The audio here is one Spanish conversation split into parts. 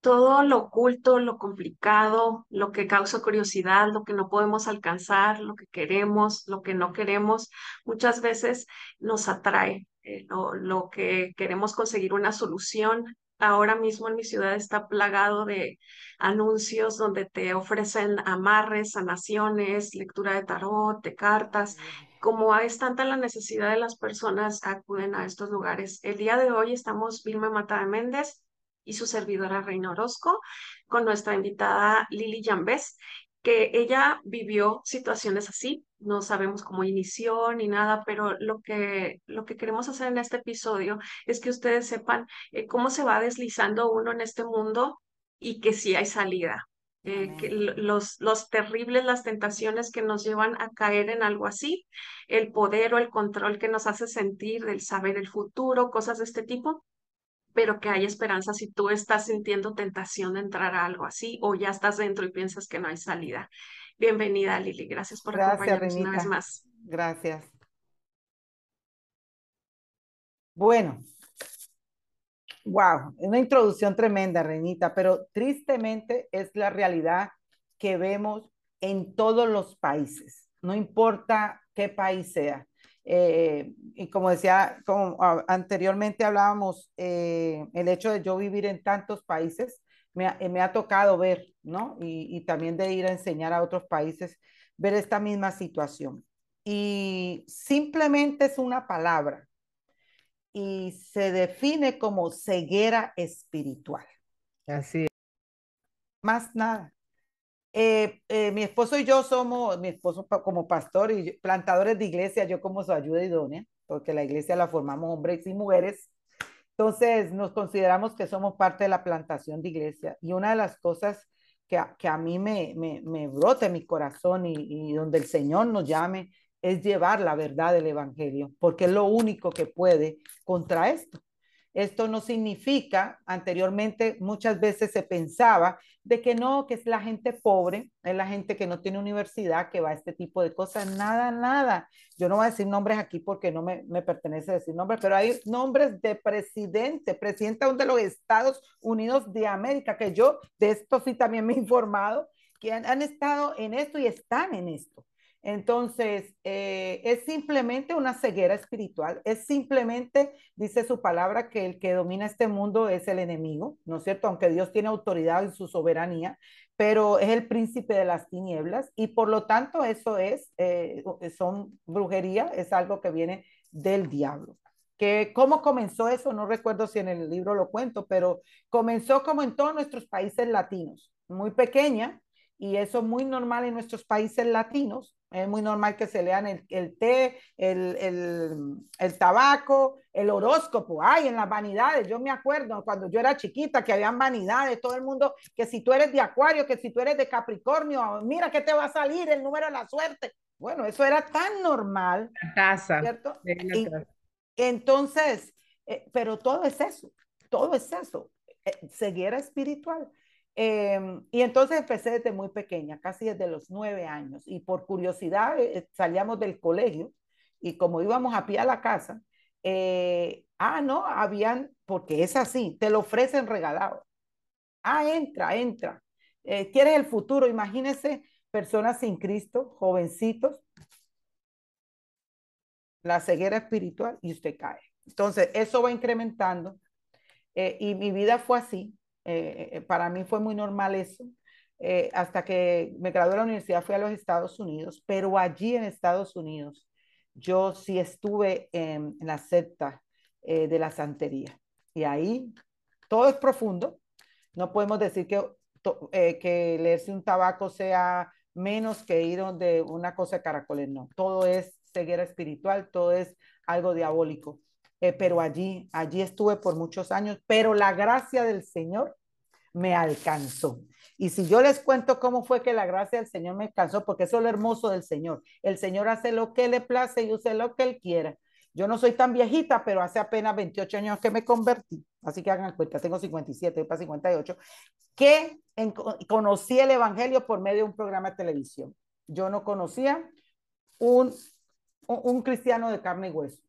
todo lo oculto, lo complicado, lo que causa curiosidad, lo que no podemos alcanzar, lo que queremos, lo que no queremos, muchas veces nos atrae. Eh, lo, lo que queremos conseguir una solución. Ahora mismo en mi ciudad está plagado de anuncios donde te ofrecen amarres, sanaciones, lectura de tarot, de cartas. Como es tanta la necesidad de las personas, acuden a estos lugares. El día de hoy estamos Vilma Mata de Méndez y su servidora Reina Orozco, con nuestra invitada Lili Jambés, que ella vivió situaciones así, no sabemos cómo inició ni nada, pero lo que, lo que queremos hacer en este episodio es que ustedes sepan eh, cómo se va deslizando uno en este mundo y que sí hay salida. Eh, que los, los terribles, las tentaciones que nos llevan a caer en algo así, el poder o el control que nos hace sentir del saber el futuro, cosas de este tipo, pero que hay esperanza si tú estás sintiendo tentación de entrar a algo así o ya estás dentro y piensas que no hay salida. Bienvenida, Lili. Gracias por acompañarnos una vez más. Gracias. Bueno, wow, una introducción tremenda, Renita, pero tristemente es la realidad que vemos en todos los países, no importa qué país sea. Eh, y como decía, como anteriormente hablábamos, eh, el hecho de yo vivir en tantos países me ha, me ha tocado ver, ¿no? Y, y, también de ir a enseñar a otros países, ver esta misma situación. Y simplemente es una palabra y se define como ceguera espiritual. Así es. Más nada. Eh, eh, mi esposo y yo somos, mi esposo como pastor y plantadores de iglesia, yo como su ayuda idónea, porque la iglesia la formamos hombres y mujeres. Entonces nos consideramos que somos parte de la plantación de iglesia. Y una de las cosas que a, que a mí me, me, me brota en mi corazón y, y donde el Señor nos llame es llevar la verdad del Evangelio, porque es lo único que puede contra esto. Esto no significa, anteriormente muchas veces se pensaba de que no, que es la gente pobre, es la gente que no tiene universidad, que va a este tipo de cosas. Nada, nada. Yo no voy a decir nombres aquí porque no me, me pertenece decir nombres, pero hay nombres de presidente, presidente de los Estados Unidos de América, que yo de esto sí también me he informado, que han, han estado en esto y están en esto. Entonces, eh, es simplemente una ceguera espiritual, es simplemente, dice su palabra, que el que domina este mundo es el enemigo, ¿no es cierto? Aunque Dios tiene autoridad en su soberanía, pero es el príncipe de las tinieblas y por lo tanto eso es, eh, son brujería, es algo que viene del diablo. Que, ¿Cómo comenzó eso? No recuerdo si en el libro lo cuento, pero comenzó como en todos nuestros países latinos, muy pequeña, y eso es muy normal en nuestros países latinos. Es muy normal que se lean el, el té, el, el, el, tabaco, el horóscopo. Ay, en las vanidades. Yo me acuerdo cuando yo era chiquita que habían vanidades, todo el mundo, que si tú eres de Acuario, que si tú eres de Capricornio, mira que te va a salir el número de la suerte. Bueno, eso era tan normal. La casa. ¿Cierto? Y, entonces, eh, pero todo es eso, todo es eso. Eh, ceguera espiritual. Eh, y entonces empecé desde muy pequeña, casi desde los nueve años, y por curiosidad eh, salíamos del colegio y como íbamos a pie a la casa, eh, ah, no, habían, porque es así, te lo ofrecen regalado. Ah, entra, entra. Eh, ¿Quieres el futuro? Imagínense personas sin Cristo, jovencitos, la ceguera espiritual y usted cae. Entonces, eso va incrementando. Eh, y mi vida fue así. Eh, eh, para mí fue muy normal eso. Eh, hasta que me gradué de la universidad fui a los Estados Unidos, pero allí en Estados Unidos yo sí estuve en, en la secta de la santería. Y ahí todo es profundo. No podemos decir que, que leerse un tabaco sea menos que ir donde una cosa de caracoles, no. Todo es ceguera espiritual, todo es algo diabólico. Eh, pero allí, allí estuve por muchos años, pero la gracia del Señor me alcanzó. Y si yo les cuento cómo fue que la gracia del Señor me alcanzó, porque eso es lo hermoso del Señor. El Señor hace lo que le place y usa lo que él quiera. Yo no soy tan viejita, pero hace apenas 28 años que me convertí, así que hagan cuenta, tengo 57, para 58, que conocí el Evangelio por medio de un programa de televisión. Yo no conocía un, un, un cristiano de carne y hueso.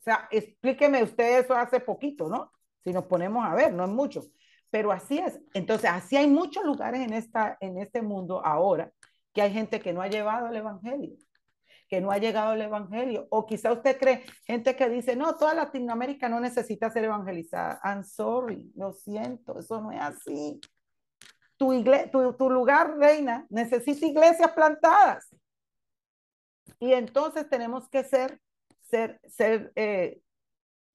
O sea, explíqueme usted eso hace poquito, ¿no? Si nos ponemos a ver, no es mucho. Pero así es. Entonces, así hay muchos lugares en, esta, en este mundo ahora que hay gente que no ha llevado el Evangelio, que no ha llegado el Evangelio. O quizá usted cree, gente que dice, no, toda Latinoamérica no necesita ser evangelizada. I'm sorry, lo siento, eso no es así. Tu, tu, tu lugar, reina, necesita iglesias plantadas. Y entonces tenemos que ser, ser, ser eh,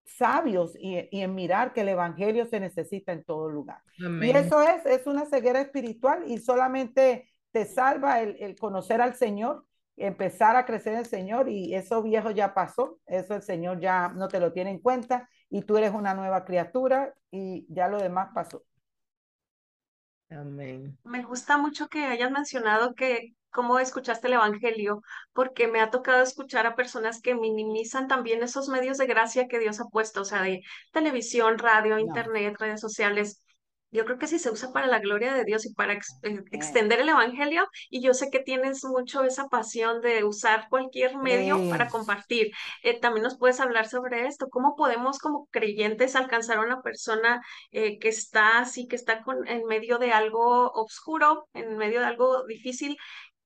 sabios y, en mirar que el evangelio se necesita en todo lugar. Y eso es, es una ceguera espiritual y solamente te salva el, el, conocer al Señor, empezar a crecer en el Señor y eso viejo ya pasó, eso el Señor ya no te lo tiene en cuenta y tú eres una nueva criatura y ya lo demás pasó. Amén. Me gusta mucho que hayas mencionado que cómo escuchaste el Evangelio, porque me ha tocado escuchar a personas que minimizan también esos medios de gracia que Dios ha puesto, o sea, de televisión, radio, internet, redes sociales. Yo creo que sí se usa para la gloria de Dios y para eh, extender el Evangelio. Y yo sé que tienes mucho esa pasión de usar cualquier medio para compartir. Eh, también nos puedes hablar sobre esto. ¿Cómo podemos como creyentes alcanzar a una persona eh, que está así, que está con, en medio de algo oscuro, en medio de algo difícil?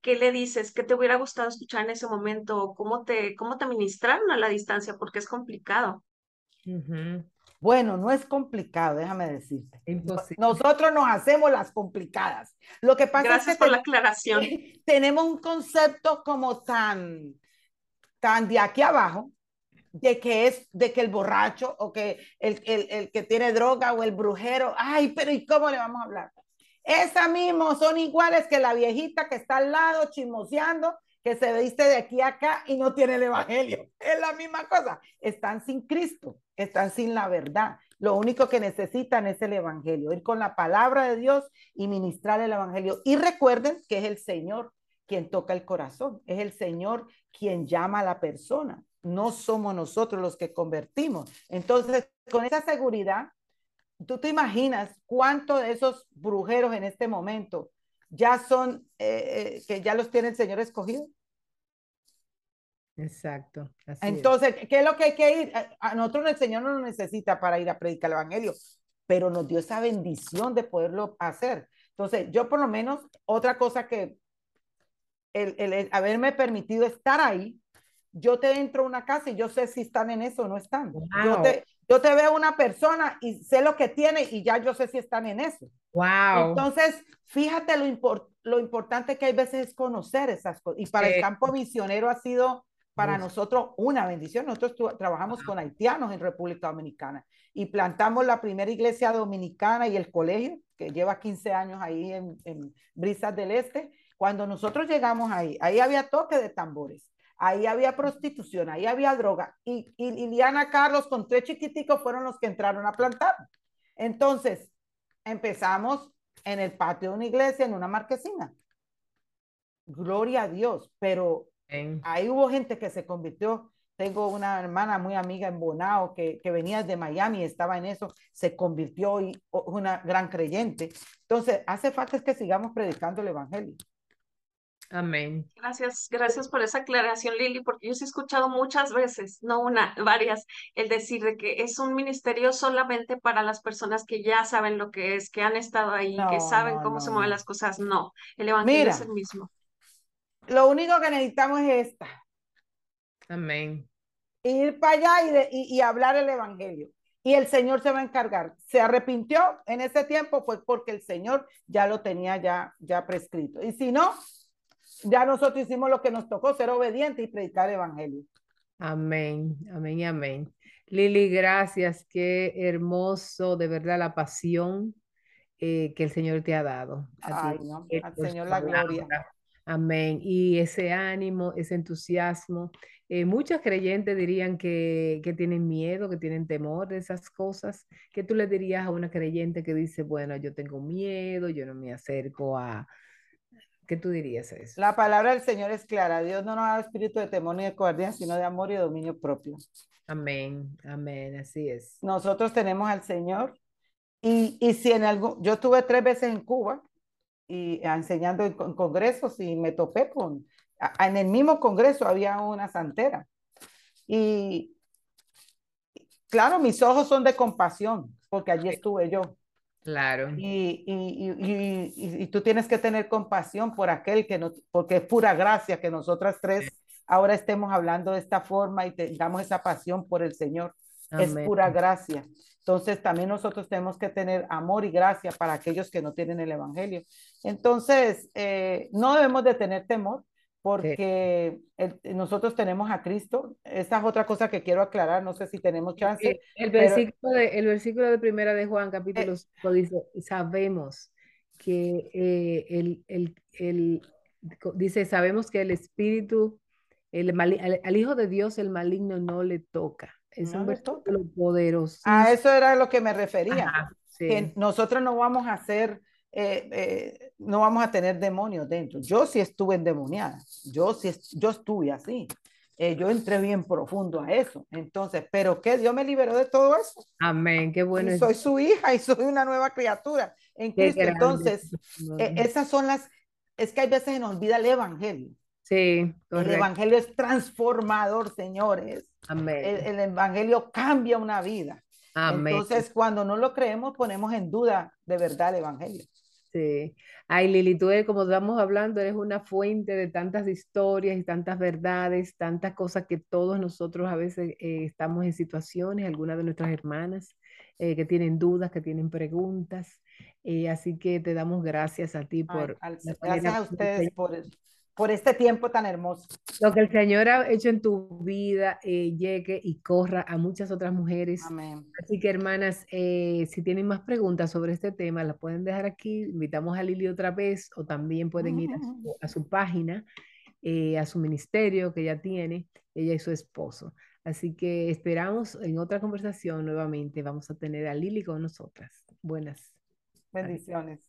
¿Qué le dices? ¿Qué te hubiera gustado escuchar en ese momento? ¿Cómo te, cómo te ministraron a la distancia? Porque es complicado. Bueno, no es complicado, déjame decirte. Nosotros nos hacemos las complicadas. Lo que pasa Gracias es que por la aclaración. Tenemos un concepto como tan, tan de aquí abajo, de que es, de que el borracho o que el, el, el que tiene droga o el brujero, ay, pero ¿y cómo le vamos a hablar? Esa mismo son iguales que la viejita que está al lado chismoseando, que se viste de aquí a acá y no tiene el evangelio. Es la misma cosa. Están sin Cristo, están sin la verdad. Lo único que necesitan es el evangelio, ir con la palabra de Dios y ministrar el evangelio. Y recuerden que es el Señor quien toca el corazón, es el Señor quien llama a la persona. No somos nosotros los que convertimos. Entonces, con esa seguridad, tú te imaginas cuánto de esos brujeros en este momento ya son, eh, eh, que ya los tiene el Señor escogido. Exacto. Entonces, ¿qué es lo que hay que ir? A nosotros el Señor no nos necesita para ir a predicar el Evangelio, pero nos dio esa bendición de poderlo hacer. Entonces, yo por lo menos, otra cosa que el, el, haberme permitido estar ahí, yo te entro a una casa y yo sé si están en eso o no están. Yo, te, yo te veo una persona y sé lo que tiene y ya yo sé si están en eso. Wow. Entonces, fíjate lo, lo importante que hay veces es conocer esas cosas. Y para el campo misionero ha sido para nosotros una bendición. Nosotros trabajamos con haitianos en República Dominicana y plantamos la primera iglesia dominicana y el colegio, que lleva 15 años ahí en, en Brisas del Este. Cuando nosotros llegamos ahí, ahí había toque de tambores ahí había prostitución, ahí había droga. Y, y Liliana Carlos con tres chiquiticos fueron los que entraron a plantar. Entonces, empezamos en el patio de una iglesia, en una marquesina. Gloria a Dios, pero ahí hubo gente que se convirtió. Tengo una hermana muy amiga en Bonao que, que venía de Miami, estaba en eso, se convirtió y una gran creyente. Entonces, hace falta que sigamos predicando el Evangelio. Amén. Gracias, gracias por esa aclaración, Lili, porque yo he escuchado muchas veces, no una, varias, el decir de que es un ministerio solamente para las personas que ya saben lo que es, que han estado ahí, que saben cómo se mueven las cosas. No, el evangelio es el mismo. Lo único que necesitamos es esta. Amén. Ir para allá y, y hablar el evangelio y el Señor se va a encargar. Se arrepintió en ese tiempo, pues porque el Señor ya lo tenía ya, ya prescrito. Y si no, ya nosotros hicimos lo que nos tocó, ser obedientes y predicar el evangelio. Amén, amén, amén. Lili, gracias. Qué hermoso, de verdad, la pasión eh, que el Señor te ha dado. Ay, no, al Señor la gloria. Amén. Y ese ánimo, ese entusiasmo. Eh, muchos creyentes dirían que, que, tienen miedo, que tienen temor de esas cosas. ¿Qué tú le dirías a una creyente que dice, bueno, yo tengo miedo, yo no me acerco a, ¿Qué tú dirías a eso? La palabra del Señor es clara. Dios no nos da espíritu de temor ni de cobardía, sino de amor y dominio propio. Amén, amén, así es. Nosotros tenemos al Señor. Y, y si en algo, yo estuve tres veces en Cuba y enseñando en, congresos y me topé con, en el mismo congreso había una santera. Y claro, mis ojos son de compasión, porque allí estuve yo. Claro. Y, y, y, y, tú tienes que tener compasión por aquel que no, porque es pura gracia que nosotras tres ahora estemos hablando de esta forma y tengamos esa pasión por el Señor. Es pura gracia. Entonces también nosotros tenemos que tener amor y gracia para aquellos que no tienen el Evangelio. Entonces, eh, no debemos de tener temor porque nosotros tenemos a Cristo. Esta es otra cosa que quiero aclarar, no sé si tenemos chance. El, versículo, de, el versículo de primera de Juan, capítulo 5, eh, dice, sabemos que eh, el, el, el, dice, sabemos que el Espíritu, el, al, Hijo de Dios, el maligno no le toca. Es un versículo poderoso. A eso era lo que me refería. Que nosotros no vamos a hacer eh, eh, no vamos a tener demonios dentro. Yo sí estuve endemoniada, yo sí, yo estuve así. Eh, yo entré bien profundo a eso. Entonces, pero que Dios me liberó de todo eso. Amén, qué bueno. soy su hija y soy una nueva criatura en Cristo. Entonces, esas son las, es que hay veces se nos olvida el Evangelio. Sí, El Evangelio es transformador, señores. Amén. el Evangelio cambia una vida. Entonces, cuando no lo creemos, ponemos en duda de verdad el Evangelio. Sí. Ay, Lili, tú como estamos hablando, eres una fuente de tantas historias y tantas verdades, tantas cosas que todos nosotros a veces eh, estamos en situaciones, algunas de nuestras hermanas eh, que tienen dudas, que tienen preguntas. Eh, así que te damos gracias a ti por... gracias a ustedes por, por este tiempo tan hermoso. Lo que el Señor ha hecho en tu vida eh, llegue y corra a muchas otras mujeres. Amén. Así que hermanas, eh, si tienen más preguntas sobre este tema, las pueden dejar aquí. Invitamos a Lili otra vez o también pueden ir a su, página, eh, a su ministerio que ya tiene, ella y su esposo. Así que esperamos en otra conversación nuevamente. Vamos a tener a Lili con nosotras. Buenas. Bendiciones.